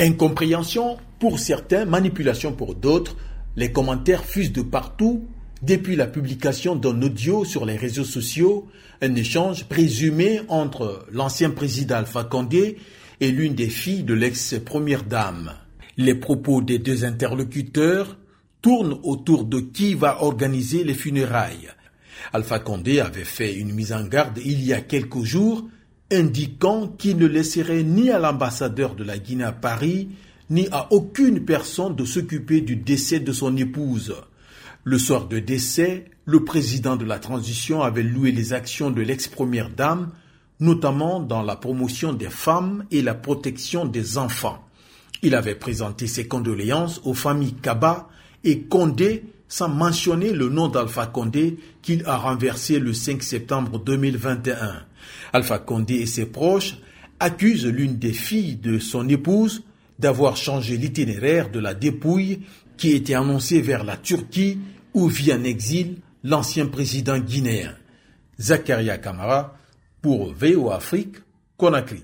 Incompréhension pour certains, manipulation pour d'autres, les commentaires fusent de partout depuis la publication d'un audio sur les réseaux sociaux, un échange présumé entre l'ancien président Alpha Condé et l'une des filles de l'ex-première dame. Les propos des deux interlocuteurs tournent autour de qui va organiser les funérailles. Alpha Condé avait fait une mise en garde il y a quelques jours indiquant qu'il ne laisserait ni à l'ambassadeur de la Guinée à Paris, ni à aucune personne de s'occuper du décès de son épouse. Le soir de décès, le président de la transition avait loué les actions de l'ex-première dame, notamment dans la promotion des femmes et la protection des enfants. Il avait présenté ses condoléances aux familles Kaba et Condé sans mentionner le nom d'Alpha Condé qu'il a renversé le 5 septembre 2021. Alpha Condé et ses proches accusent l'une des filles de son épouse d'avoir changé l'itinéraire de la dépouille qui était annoncée vers la Turquie où vit en exil l'ancien président guinéen. Zakaria Kamara pour VO Afrique, Conakry.